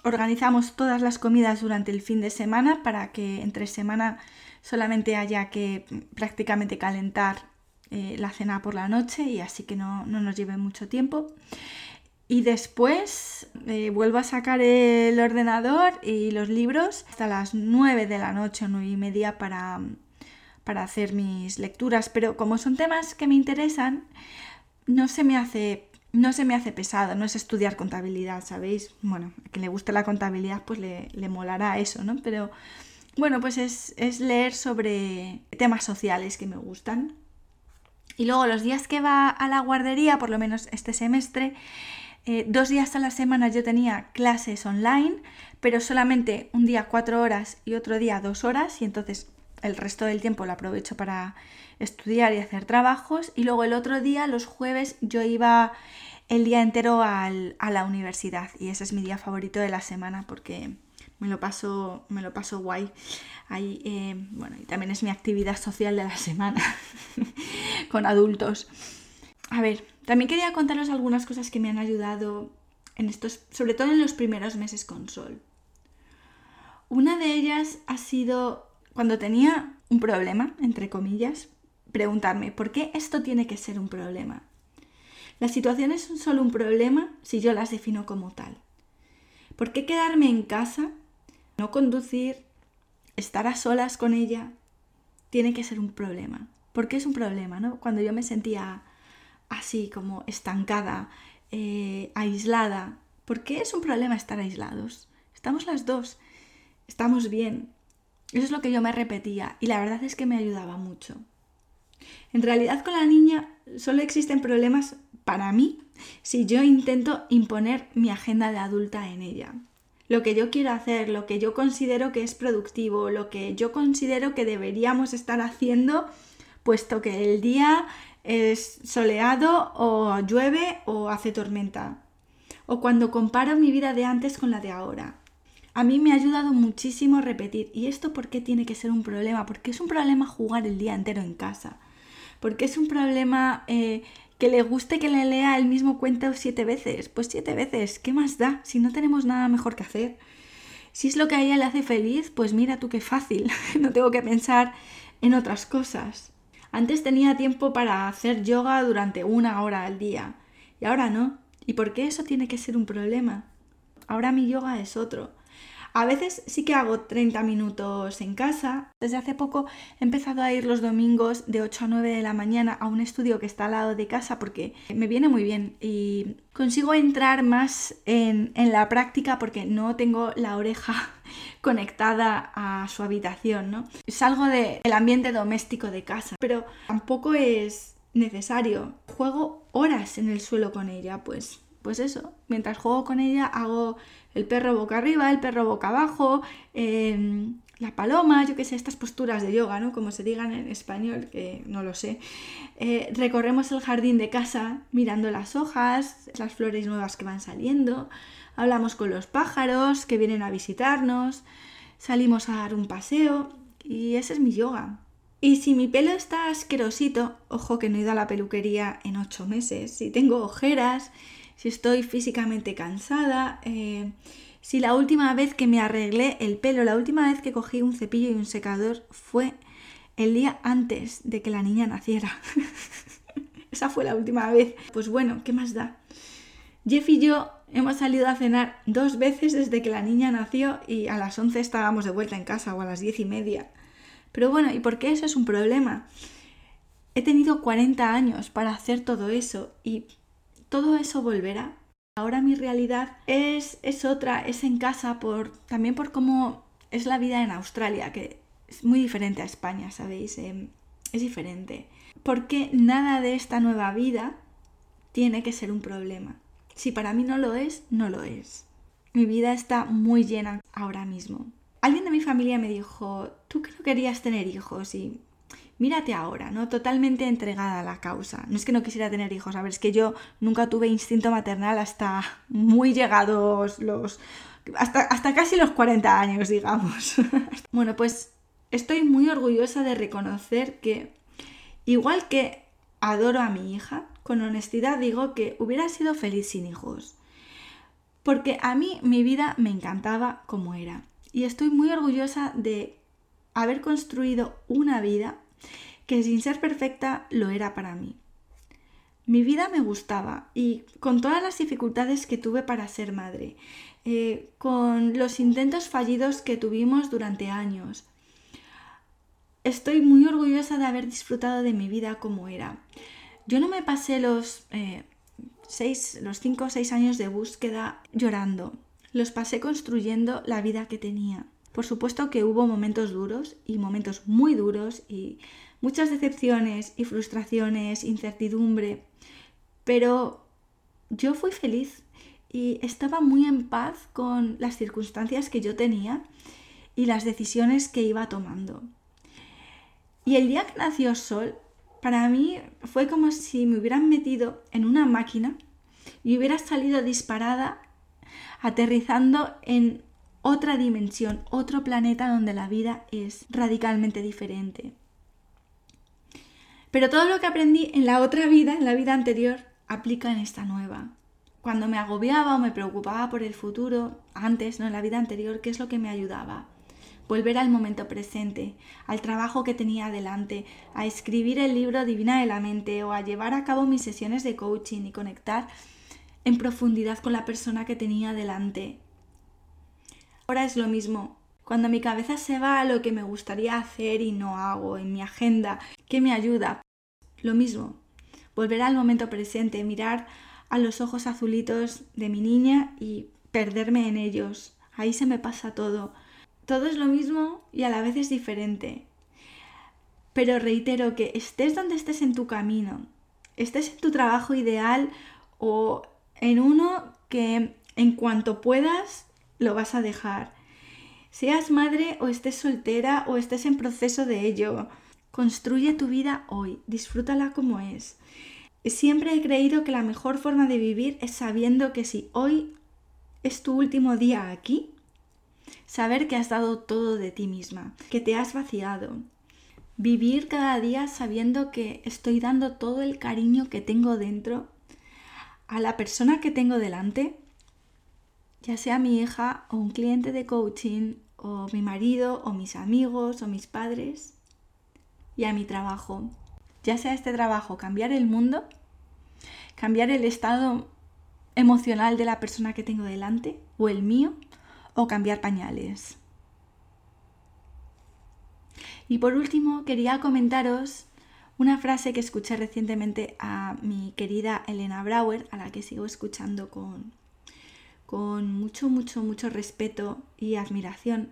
organizamos todas las comidas durante el fin de semana para que entre semana solamente haya que prácticamente calentar eh, la cena por la noche y así que no, no nos lleve mucho tiempo. Y después eh, vuelvo a sacar el ordenador y los libros hasta las 9 de la noche, 9 y media para, para hacer mis lecturas. Pero como son temas que me interesan, no se me hace no se me hace pesado, no es estudiar contabilidad, ¿sabéis? Bueno, a quien le guste la contabilidad, pues le, le molará eso, ¿no? Pero bueno, pues es, es, leer sobre temas sociales que me gustan. Y luego los días que va a la guardería, por lo menos este semestre, eh, dos días a la semana yo tenía clases online, pero solamente un día cuatro horas y otro día dos horas, y entonces el resto del tiempo lo aprovecho para estudiar y hacer trabajos. Y luego el otro día, los jueves, yo iba el día entero a la universidad y ese es mi día favorito de la semana porque me lo paso, me lo paso guay. Ahí, eh, bueno, y también es mi actividad social de la semana con adultos. A ver, también quería contaros algunas cosas que me han ayudado en estos, sobre todo en los primeros meses con Sol. Una de ellas ha sido cuando tenía un problema, entre comillas, preguntarme, ¿por qué esto tiene que ser un problema? Las situaciones son solo un problema si yo las defino como tal. ¿Por qué quedarme en casa, no conducir, estar a solas con ella, tiene que ser un problema? ¿Por qué es un problema, no? Cuando yo me sentía así como estancada, eh, aislada. ¿Por qué es un problema estar aislados? Estamos las dos, estamos bien. Eso es lo que yo me repetía y la verdad es que me ayudaba mucho. En realidad con la niña solo existen problemas para mí si yo intento imponer mi agenda de adulta en ella. Lo que yo quiero hacer, lo que yo considero que es productivo, lo que yo considero que deberíamos estar haciendo, puesto que el día es soleado o llueve o hace tormenta. O cuando comparo mi vida de antes con la de ahora. A mí me ha ayudado muchísimo repetir. ¿Y esto por qué tiene que ser un problema? Porque es un problema jugar el día entero en casa. Porque es un problema eh, que le guste que le lea el mismo cuento siete veces. Pues siete veces, ¿qué más da? Si no tenemos nada mejor que hacer. Si es lo que a ella le hace feliz, pues mira tú qué fácil. no tengo que pensar en otras cosas. Antes tenía tiempo para hacer yoga durante una hora al día y ahora no. ¿Y por qué eso tiene que ser un problema? Ahora mi yoga es otro. A veces sí que hago 30 minutos en casa. Desde hace poco he empezado a ir los domingos de 8 a 9 de la mañana a un estudio que está al lado de casa porque me viene muy bien y consigo entrar más en, la práctica porque no tengo la oreja conectada a su habitación, ¿no? Salgo del ambiente doméstico de casa, pero tampoco es necesario. Juego horas en el suelo con ella, pues, pues eso. Mientras juego con ella hago el perro boca arriba, el perro boca abajo, em, la paloma, yo qué sé, estas posturas de yoga, ¿no? Como se digan en español, que no lo sé. Eh, recorremos el jardín de casa mirando las hojas, las flores nuevas que van saliendo, hablamos con los pájaros que vienen a visitarnos, salimos a dar un paseo y ese es mi yoga. Y si mi pelo está asquerosito, ojo que no he ido a la peluquería en ocho meses, si tengo ojeras, si estoy físicamente cansada, eh, si la última vez que me arreglé el pelo, la última vez que cogí un cepillo y un secador fue el día antes de que la niña naciera. Esa fue la última vez. Pues bueno, ¿qué más da? Jeff y yo hemos salido a cenar dos veces desde que la niña nació y a las 11 estábamos de vuelta en casa o a las diez y media. Pero bueno, ¿y por qué eso es un problema? He tenido 40 años para hacer todo eso y todo eso volverá. Ahora mi realidad es, es otra, es en casa, por, también por cómo es la vida en Australia, que es muy diferente a España, ¿sabéis? Em, es diferente. Porque nada de esta nueva vida tiene que ser un problema. Si para mí no lo es, no lo es. Mi vida está muy llena ahora mismo alguien de mi familia me dijo, tú que no querías tener hijos y mírate ahora, ¿no? Totalmente entregada a la causa. No es que no quisiera tener hijos, a ver, es que yo nunca tuve instinto maternal hasta muy llegados los... hasta, hasta casi los 40 años, digamos. bueno, pues estoy muy orgullosa de reconocer que, igual que adoro a mi hija, con honestidad digo que hubiera sido feliz sin hijos. Porque a mí mi vida me encantaba como era y estoy muy orgullosa de haber construido una vida que sin ser perfecta lo era para mí. Mi vida me gustaba y con todas las dificultades que tuve para ser madre, eh, con los intentos fallidos que tuvimos durante años, estoy muy orgullosa de haber disfrutado de mi vida como era. Yo no me pasé los, eh, seis, los cinco o seis años de búsqueda llorando los pasé construyendo la vida que tenía. Por supuesto que hubo momentos duros y momentos muy duros y muchas decepciones y frustraciones, incertidumbre, pero yo fui feliz y estaba muy en paz con las circunstancias que yo tenía y las decisiones que iba tomando. Y el día que nació Sol, para mí fue como si me hubieran metido en una máquina y hubiera salido disparada aterrizando en otra dimensión, otro planeta donde la vida es radicalmente diferente. Pero todo lo que aprendí en la otra vida, en la vida anterior, aplica en esta nueva. Cuando me agobiaba o me preocupaba por el futuro, antes, no en la vida anterior, ¿qué es lo que me ayudaba? Volver al momento presente, al trabajo que tenía adelante, a escribir el libro Divina de la Mente o a llevar a cabo mis sesiones de coaching y conectar en profundidad con la persona que tenía delante. Ahora es lo mismo. Cuando mi cabeza se va a lo que me gustaría hacer y no hago en mi agenda, ¿qué me ayuda? Lo mismo. Volver al momento presente, mirar a los ojos azulitos de mi niña y perderme en ellos. Ahí se me pasa todo. Todo es lo mismo y a la vez es diferente. Pero reitero que estés donde estés en tu camino, estés en tu trabajo ideal o en uno que en cuanto puedas lo vas a dejar. Seas madre o estés soltera o estés en proceso de ello, construye tu vida hoy, disfrútala como es. Siempre he creído que la mejor forma de vivir es sabiendo que si hoy es tu último día aquí, saber que has dado todo de ti misma, que te has vaciado. Vivir cada día sabiendo que estoy dando todo el cariño que tengo dentro a la persona que tengo delante, ya sea mi hija o un cliente de coaching o mi marido o mis amigos o mis padres, y a mi trabajo, ya sea este trabajo cambiar el mundo, cambiar el estado emocional de la persona que tengo delante o el mío, o cambiar pañales. Y por último, quería comentaros una frase que escuché recientemente a mi querida Elena Brauer, a la que sigo escuchando con, con mucho, mucho, mucho respeto y admiración.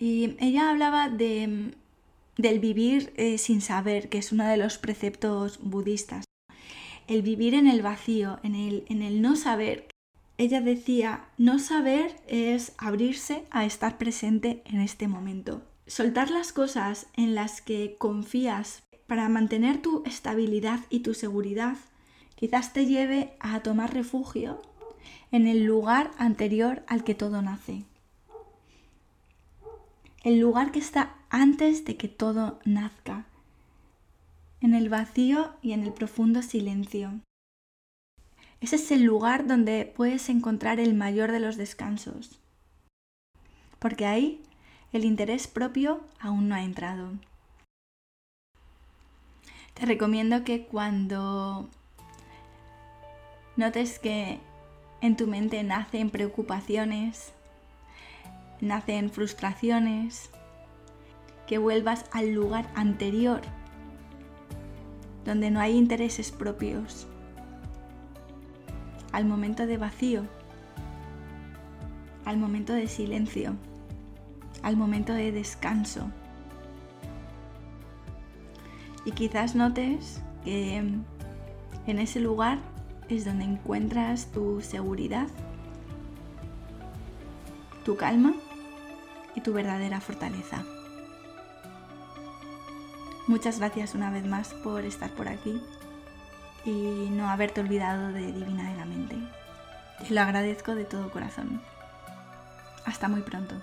Y ella hablaba de, del vivir eh, sin saber, que es uno de los preceptos budistas. El vivir en el vacío, en el, en el no saber. Ella decía, no saber es abrirse a estar presente en este momento. Soltar las cosas en las que confías para mantener tu estabilidad y tu seguridad quizás te lleve a tomar refugio en el lugar anterior al que todo nace. El lugar que está antes de que todo nazca, en el vacío y en el profundo silencio. Ese es el lugar donde puedes encontrar el mayor de los descansos, porque ahí el interés propio aún no ha entrado. Te recomiendo que cuando notes que en tu mente nacen preocupaciones, nacen frustraciones, que vuelvas al lugar anterior, donde no hay intereses propios, al momento de vacío, al momento de silencio, al momento de descanso. Y quizás notes que en ese lugar es donde encuentras tu seguridad, tu calma y tu verdadera fortaleza. Muchas gracias una vez más por estar por aquí y no haberte olvidado de Divina de la Mente. Te lo agradezco de todo corazón. Hasta muy pronto.